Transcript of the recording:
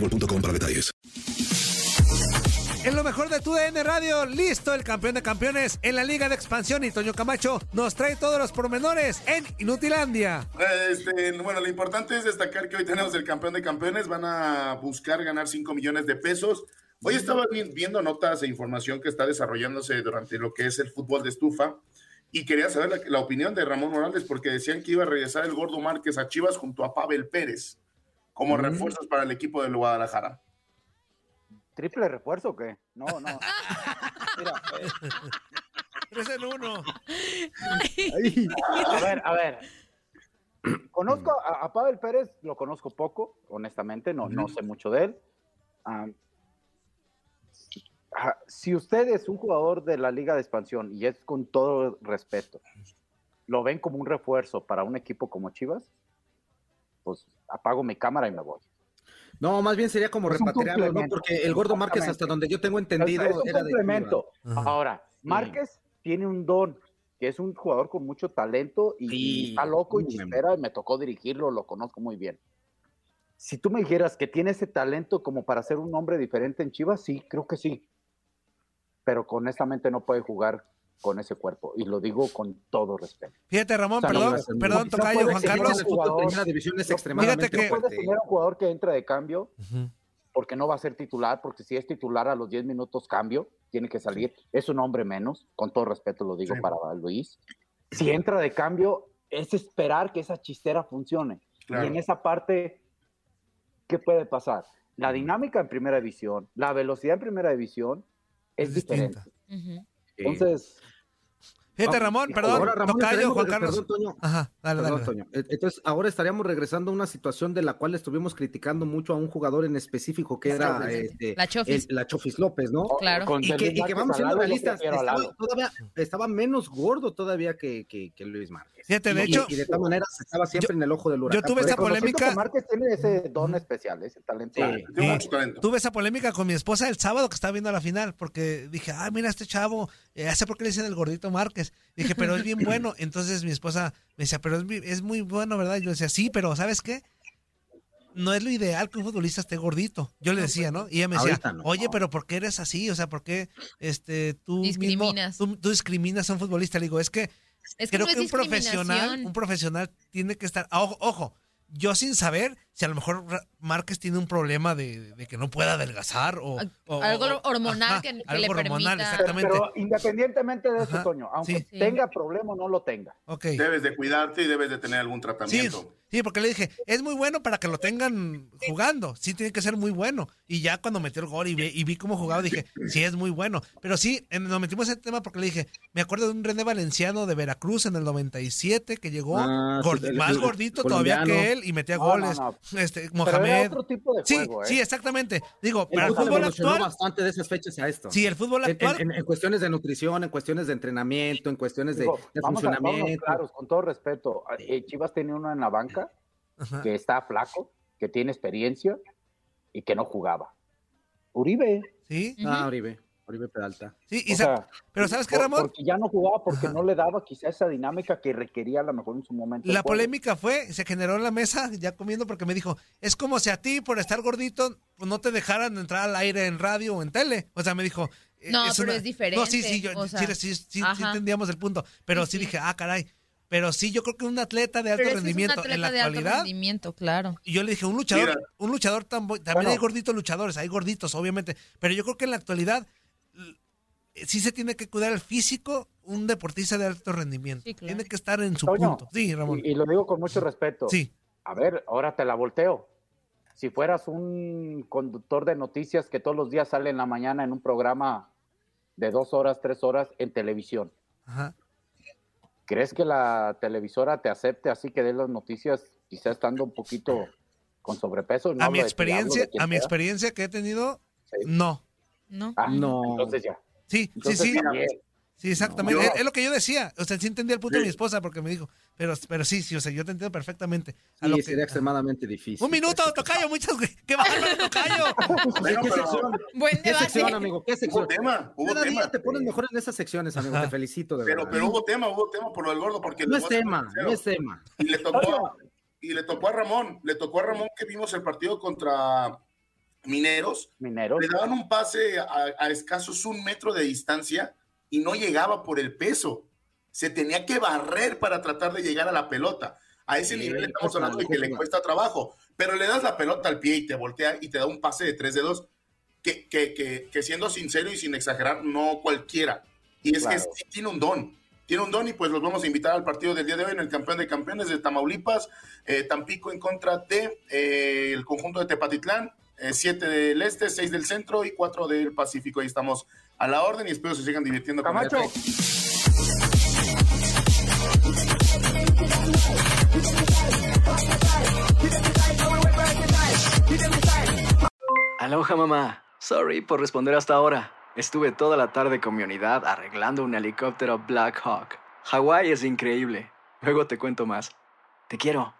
boostmobile.com para detalles. En lo mejor de tu DN Radio, listo el campeón de campeones en la Liga de Expansión y Toño Camacho nos trae todos los pormenores en Inutilandia. Este, bueno, lo importante es destacar que hoy tenemos el campeón de campeones. Van a buscar ganar 5 millones de pesos. Hoy estaba vi- viendo notas e información que está desarrollándose durante lo que es el fútbol de estufa y quería saber la, la opinión de Ramón Morales porque decían que iba a regresar el Gordo Márquez a Chivas junto a Pavel Pérez como Mm. refuerzos para el equipo del Guadalajara. ¿Triple refuerzo o qué? No, no. Mira, Tres en uno. a ver, a ver. Conozco a, a Pavel Pérez, lo conozco poco, honestamente, no, no sé mucho de él. Ah, si usted es un jugador de la Liga de Expansión y es con todo respeto, lo ven como un refuerzo para un equipo como Chivas, pues apago mi cámara y me voy. No, más bien sería como repatriarlo, ¿no? Porque el Gordo Márquez, hasta donde yo tengo entendido, Es, es un era complemento. Ahora, Márquez tiene un don, que es un jugador con mucho talento y, y está loco y chispera, y me tocó dirigirlo, lo conozco muy bien. Si tú me dijeras que tiene ese talento como para ser un hombre diferente en Chivas, sí, creo que sí. Pero honestamente no puede jugar con ese cuerpo, y lo digo con todo respeto. Fíjate, Ramón, O sea, perdón, no, perdón, no Tocayo, Juan Carlos. jugador- división es extremadamente Fíjate que- no puedes tener un jugador que entra de cambio porque no va a ser titular, porque si es titular a los 10 minutos cambio, tiene que salir. Es un hombre menos, con todo respeto lo digo Sí. para Luis. Si entra de cambio, es esperar que esa chistera funcione. Claro. Y en esa parte, ¿qué puede pasar? La dinámica en primera división, la velocidad en primera división es, Es diferente. distinta. Entonces, Fíjate, Ah, Ramón, perdón, ahora, Ramón, Tocayo, Juan Carlos. perdón, Toño. Ajá, dale, Perdón, dale. Toño. E- Entonces, ahora estaríamos regresando a una situación de la cual estuvimos criticando mucho a un jugador en específico que era Exactamente. este, La Chofis. el- la Chofis López, ¿no? Claro. con Y que, y que vamos siendo yo realistas, estaba, todavía, estaba menos gordo todavía que, que, que Luis Márquez. Fíjate, de Y- hecho, y de todas maneras estaba siempre en el ojo del huracán. tuve Por esa polémica- que Márquez tiene ese don especial, ese talento. Sí. Mucho talento. Tuve esa polémica con mi esposa el sábado que estaba viendo la final, porque dije, ah, mira este chavo, eh, hace por qué le dicen el gordito Márquez. Dije, pero es bien bueno. Entonces mi esposa me decía, pero es, es muy bueno, ¿verdad? Y yo decía, sí, pero ¿sabes qué? No es lo ideal que un futbolista esté gordito. Yo le decía, ¿no? Y ella me decía, oye, pero ¿por qué eres así? O sea, ¿por qué este, tú mismo, Discriminas. tú, tú discriminas a un futbolista? Le digo, es que Es que creo no es que un profesional, un profesional tiene que estar, ojo, ojo, yo sin saber, si a lo mejor Márquez tiene un problema de, de que no pueda adelgazar o, o- algo hormonal que- que algo le hormonal, permita- exactamente. Pero independientemente de eso, Ajá, Toño, aunque sí. tenga problema o no lo tenga. Ok. Debes de cuidarte y debes de tener algún tratamiento. sí, porque le dije, es muy bueno para que lo tengan jugando, sí tiene que ser muy bueno. Y ya cuando metió el gol y vi, y vi cómo jugaba, dije, sí es muy bueno. Pero sí, en- nos metimos en ese tema porque le dije, me acuerdo de un René Valenciano de Veracruz en el 97 que llegó Ah, gordi- más gordito todavía que él y metía No, goles. no, Este, Pero Mohamed. era otro tipo de Sí, ¿eh? sí, exactamente. Digo, El para el fútbol actual, bastante de esas fechas a esto. sí, el fútbol En, actual, en- en cuestiones de nutrición, en cuestiones de entrenamiento, en cuestiones de, Digo, de vamos a- funcionamiento. claros, con todo respeto. eh, Chivas tenía uno en la banca Ajá. que está flaco, que tiene experiencia y que no jugaba. Uribe. sí, Ah, Oribe, Oribe Peralta. sí, y O sa- sea, pero ¿sabes qué, Ramón? Porque ya no jugaba, porque Ajá. no le daba quizá esa dinámica que requería a lo mejor en su momento. La polémica fue, se generó en la mesa, ya comiendo, porque me dijo, es como si a ti, por estar gordito, no te dejaran entrar al aire en radio o en tele. O sea, me dijo... eh, No, pero una- es diferente, No, sí, sí, yo, o sí, sea, sí, sí, sí entendíamos el punto. Pero sí, dije, ah, caray. Pero sí, yo creo que un atleta de alto Pero ese es un rendimiento atleta en la de alto actualidad... rendimiento, claro. Y yo le dije, un luchador, Mira. un luchador tan también Bueno. hay gorditos luchadores, hay gorditos, obviamente. Pero yo creo que en la actualidad sí se tiene que cuidar el físico un deportista de alto rendimiento. Sí, claro. Tiene que estar en su Toño, punto. Sí, Ramón. Y, y lo digo con mucho respeto. Sí. A ver, ahora te la volteo. Si fueras un conductor de noticias que todos los días sale en la mañana en un programa de dos horas, tres horas en televisión, Ajá. ¿crees que la televisora te acepte así que dé las noticias, quizá estando un poquito con sobrepeso? No a mi experiencia, a mi experiencia que he tenido, Sí. no. ¿No? Ah, No. Entonces ya. Sí, sí, Entonces, sí. Sí, exactamente. No. Es, es lo que yo decía. O sea, sí entendía el punto de mi esposa porque me dijo. Pero, pero sí, sí, o sea, yo te entiendo perfectamente. A Sí, lo que- sería extremadamente difícil. Un minuto, Tocayo, muchas ¡Qué bárbaro, Tocayo! Bueno, ¿Qué pero sección? Buen ¿Qué debate. sección, amigo? ¿Qué hubo sección? tema, hubo Cada tema. día te pones mejor en esas secciones, amigo. Ajá. Te felicito, de Pero, verdad. pero hubo tema, hubo tema por lo del gordo, porque no es tema, no es tema. Y le tocó y le tocó a Ramón, le tocó a Ramón que vimos el partido contra Mineros, Mineros. le daban un pase a, a escasos un metro de distancia y no llegaba por el peso. Se tenía que barrer para tratar de llegar a la pelota. A ese Sí, nivel estamos hablando de que le cuesta trabajo, pero le das la pelota al pie y te voltea y te da un pase de 3 de 2, que, que, que, que siendo sincero y sin exagerar, no cualquiera. Y es Claro. que sí tiene un don, tiene un don y pues los vamos a invitar al partido del día de hoy en el campeón de campeones de Tamaulipas, eh, Tampico en contra de eh, el conjunto de Tepatitlán, 7 del este, 6 del centro y 4 del Pacífico. Ahí estamos a la orden y espero se sigan divirtiendo con Camacho. esto. Aloha mamá. Sorry por responder hasta ahora. Estuve toda la tarde con mi unidad arreglando un helicóptero Black Hawk. Hawái es increíble. Luego te cuento más. Te quiero.